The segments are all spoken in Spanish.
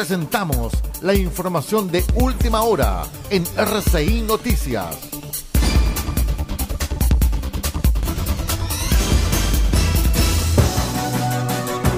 Presentamos la información de última hora en RCI Noticias.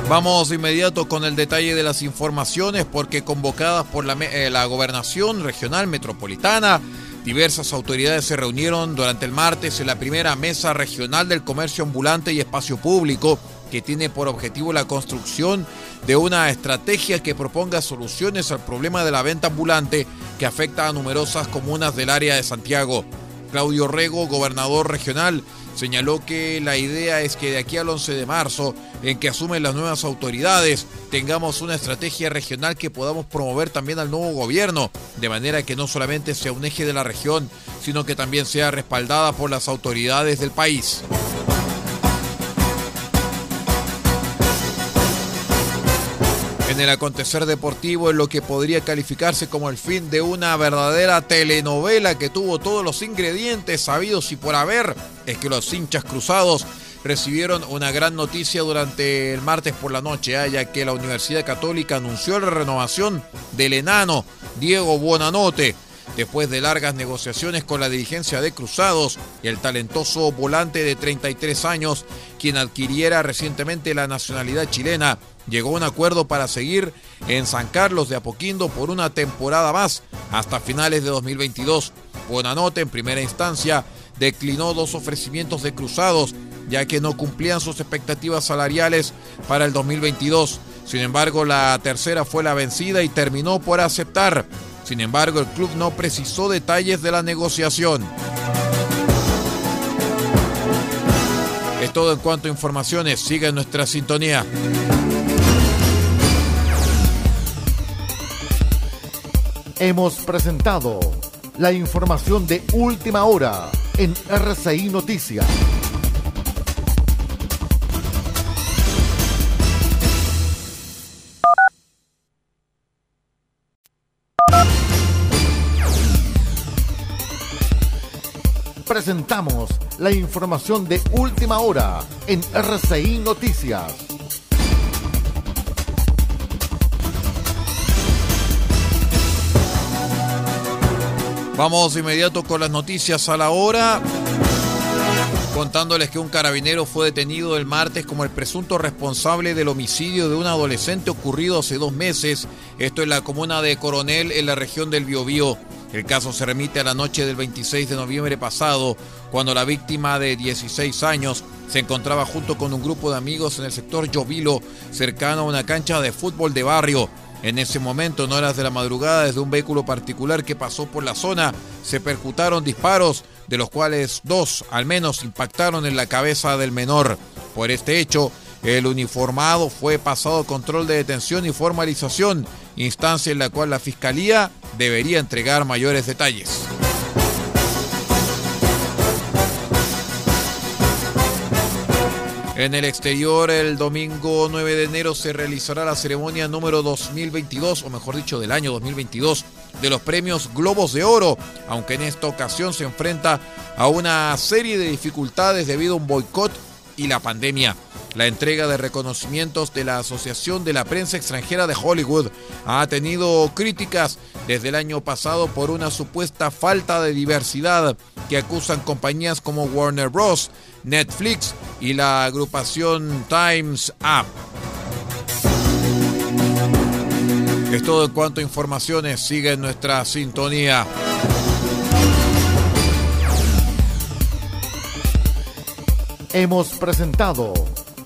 Vamos de inmediato con el detalle de las informaciones porque convocadas por la, eh, la, gobernación regional metropolitana, diversas autoridades se reunieron durante el martes en la primera mesa regional del comercio ambulante y espacio público que tiene por objetivo la construcción de una estrategia que proponga soluciones al problema de la venta ambulante que afecta a numerosas comunas del área de Santiago. Claudio Rego, gobernador regional, señaló que la idea es que de aquí al 11 de marzo, en que asumen las nuevas autoridades, tengamos una estrategia regional que podamos promover también al nuevo gobierno, de manera que no solamente sea un eje de la región, sino que también sea respaldada por las autoridades del país. En el acontecer deportivo en lo que podría calificarse como el fin de una verdadera telenovela que tuvo todos los ingredientes sabidos y por haber, es que los hinchas cruzados recibieron una gran noticia durante el martes por la noche, ¿eh? ya que la Universidad Católica anunció la renovación del enano Diego Buonanote después de largas negociaciones con la dirigencia de Cruzados y el talentoso volante de 33 años, quien adquiriera recientemente la nacionalidad chilena, llegó a un acuerdo para seguir en San Carlos de Apoquindo por una temporada más hasta finales de 2022. Buenanote en primera instancia declinó dos ofrecimientos de Cruzados ya que no cumplían sus expectativas salariales para el 2022. Sin embargo, la tercera fue la vencida y terminó por aceptar. Sin embargo, el club no precisó detalles de la negociación. Es todo en cuanto a informaciones. Sigue en nuestra sintonía. Hemos presentado la información de última hora en RCI Noticias. Presentamos la información de última hora en RCI Noticias. Vamos de inmediato con las noticias a la hora. Contándoles que un carabinero fue detenido el martes como el presunto responsable del homicidio de un adolescente ocurrido hace dos meses. Esto en la comuna de Coronel, en la región del Biobío. El caso se remite a la noche del 26 de noviembre pasado, cuando la víctima de 16 años se encontraba junto con un grupo de amigos en el sector Llovilo, cercano a una cancha de fútbol de barrio. En ese momento, en horas de la madrugada, desde un vehículo particular que pasó por la zona, se percutaron disparos, de los cuales dos al menos impactaron en la cabeza del menor. Por este hecho, el uniformado fue pasado a control de detención y formalización, instancia en la cual la Fiscalía debería entregar mayores detalles. En el exterior, el domingo 9 de enero se realizará la ceremonia número 2022, o mejor dicho, del año 2022, de los premios Globos de Oro, aunque en esta ocasión se enfrenta a una serie de dificultades debido a un boicot y la pandemia. La entrega de reconocimientos de la Asociación de la Prensa Extranjera de Hollywood ha tenido críticas desde el año pasado por una supuesta falta de diversidad que acusan compañías como Warner Bros., Netflix y la agrupación Times Up. Es todo en cuanto a informaciones. Sigue en nuestra sintonía. Hemos presentado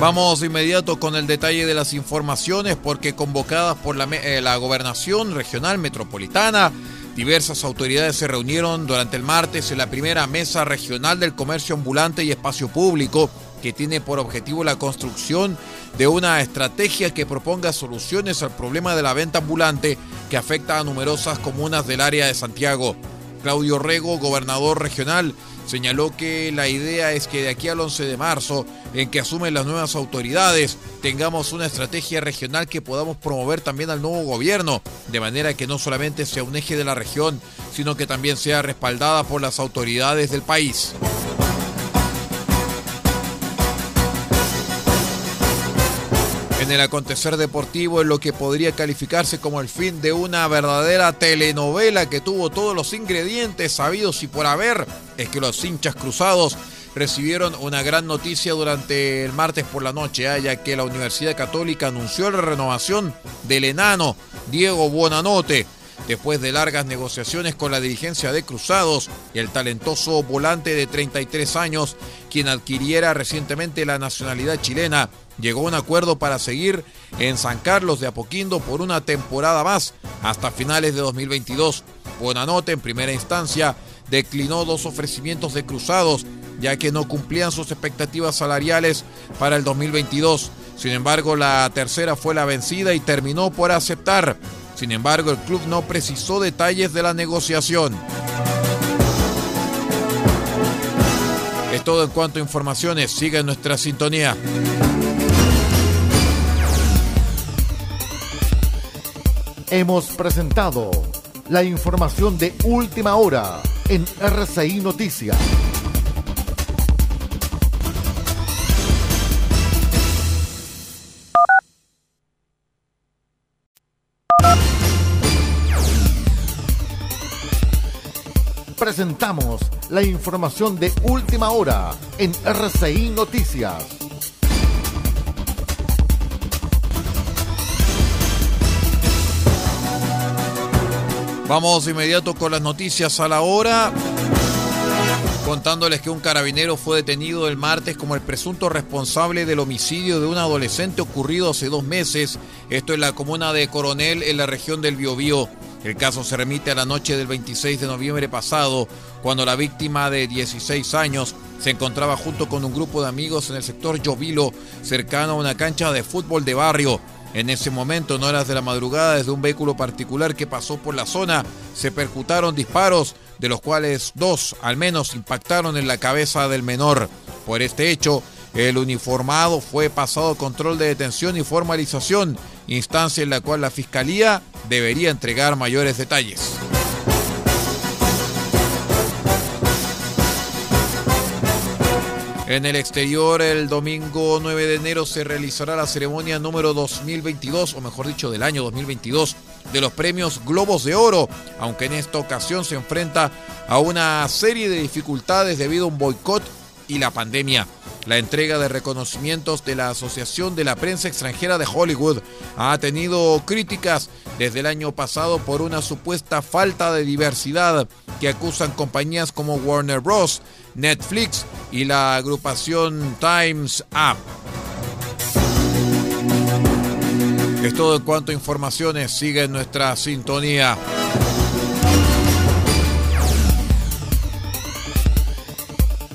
Vamos de inmediato con el detalle de las informaciones porque convocadas por la, eh, la, gobernación regional metropolitana, diversas autoridades se reunieron durante el martes en la primera mesa regional del comercio ambulante y espacio público que tiene por objetivo la construcción de una estrategia que proponga soluciones al problema de la venta ambulante que afecta a numerosas comunas del área de Santiago. Claudio Rego, gobernador regional, señaló que la idea es que de aquí al 11 de marzo, en que asumen las nuevas autoridades, tengamos una estrategia regional que podamos promover también al nuevo gobierno, de manera que no solamente sea un eje de la región, sino que también sea respaldada por las autoridades del país. En el acontecer deportivo en lo que podría calificarse como el fin de una verdadera telenovela que tuvo todos los ingredientes sabidos y por haber, es que los hinchas cruzados recibieron una gran noticia durante el martes por la noche, ¿eh? ya que la Universidad Católica anunció la renovación del enano Diego Buonanote después de largas negociaciones con la dirigencia de Cruzados y el talentoso volante de 33 años, quien adquiriera recientemente la nacionalidad chilena, llegó a un acuerdo para seguir en San Carlos de Apoquindo por una temporada más hasta finales de 2022. Buenanote en primera instancia declinó dos ofrecimientos de Cruzados ya que no cumplían sus expectativas salariales para el 2022. Sin embargo, la tercera fue la vencida y terminó por aceptar. Sin embargo, el club no precisó detalles de la negociación. Es todo en cuanto a informaciones. Sigue nuestra sintonía. Hemos presentado la información de última hora en RCI Noticias. Presentamos la información de última hora en RCI Noticias. Vamos de inmediato con las noticias a la hora. Contándoles que un carabinero fue detenido el martes como el presunto responsable del homicidio de un adolescente ocurrido hace dos meses. Esto en la comuna de Coronel, en la región del Biobío. El caso se remite a la noche del 26 de noviembre pasado, cuando la víctima de 16 años se encontraba junto con un grupo de amigos en el sector Llovilo, cercano a una cancha de fútbol de barrio. En ese momento, en horas de la madrugada, desde un vehículo particular que pasó por la zona, se percutaron disparos, de los cuales dos al menos impactaron en la cabeza del menor. Por este hecho, el uniformado fue pasado control de detención y formalización, instancia en la cual la Fiscalía debería entregar mayores detalles. En el exterior, el domingo 9 de enero se realizará la ceremonia número 2022, o mejor dicho, del año 2022, de los premios Globos de Oro, aunque en esta ocasión se enfrenta a una serie de dificultades debido a un boicot y la pandemia. La entrega de reconocimientos de la Asociación de la Prensa Extranjera de Hollywood ha tenido críticas desde el año pasado por una supuesta falta de diversidad que acusan compañías como Warner Bros., Netflix y la agrupación Times Up. Es todo en cuanto a informaciones. Sigue en nuestra sintonía.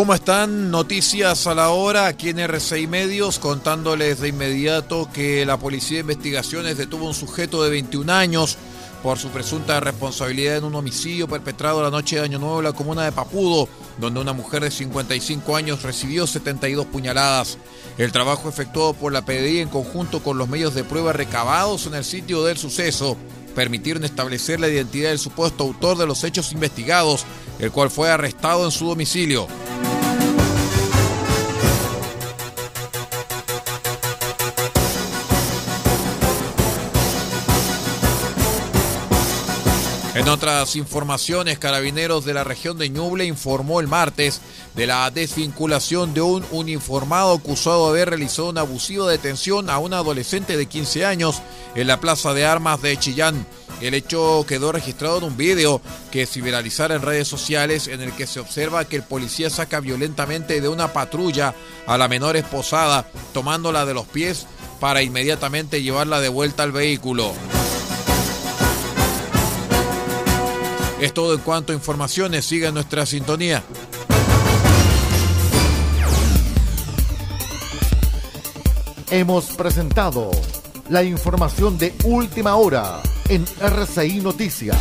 ¿Cómo están? Noticias a la hora aquí en R6 Medios, contándoles de inmediato que la Policía de Investigaciones detuvo a un sujeto de 21 años por su presunta responsabilidad en un homicidio perpetrado la noche de Año Nuevo en la comuna de Papudo, donde una mujer de 55 años recibió 72 puñaladas. El trabajo efectuado por la PDI en conjunto con los medios de prueba recabados en el sitio del suceso permitieron establecer la identidad del supuesto autor de los hechos investigados, el cual fue arrestado en su domicilio. En otras informaciones, Carabineros de la región de Ñuble informó el martes de la desvinculación de un uniformado acusado de haber realizado una abusiva detención a un adolescente de 15 años en la Plaza de Armas de Chillán. El hecho quedó registrado en un video que se viralizara en redes sociales en el que se observa que el policía saca violentamente de una patrulla a la menor esposada, tomándola de los pies para inmediatamente llevarla de vuelta al vehículo. Es todo en cuanto a informaciones. Siga nuestra sintonía. Hemos presentado la información de última hora en RCI Noticias.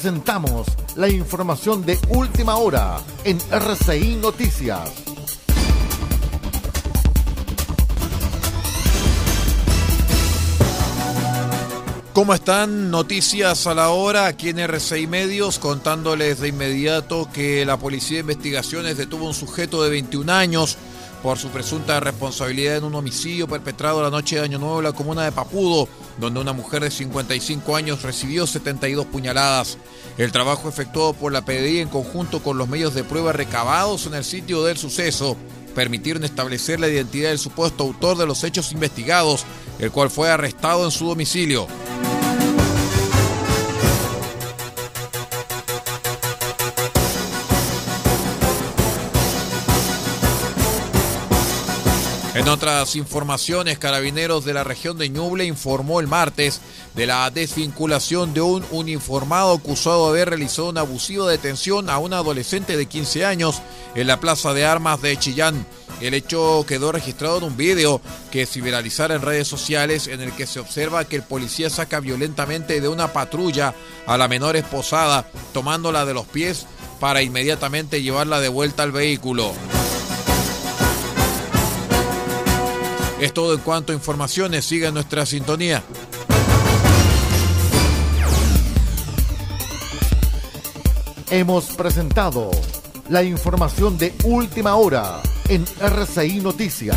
Presentamos la información de última hora en RCI Noticias. ¿Cómo están? Noticias a la hora aquí en RCI Medios contándoles de inmediato que la Policía de Investigaciones detuvo a un sujeto de 21 años por su presunta responsabilidad en un homicidio perpetrado la noche de Año Nuevo en la comuna de Papudo, donde una mujer de 55 años recibió 72 puñaladas. El trabajo efectuado por la PDI en conjunto con los medios de prueba recabados en el sitio del suceso permitieron establecer la identidad del supuesto autor de los hechos investigados, el cual fue arrestado en su domicilio. Otras informaciones, Carabineros de la región de Ñuble informó el martes de la desvinculación de un uniformado acusado de haber realizado una abusiva detención a un adolescente de 15 años en la Plaza de Armas de Chillán. El hecho quedó registrado en un video que se viralizara en redes sociales en el que se observa que el policía saca violentamente de una patrulla a la menor esposada, tomándola de los pies para inmediatamente llevarla de vuelta al vehículo. Es todo en cuanto a informaciones. Siga nuestra sintonía. Hemos presentado la información de última hora en RCI Noticias.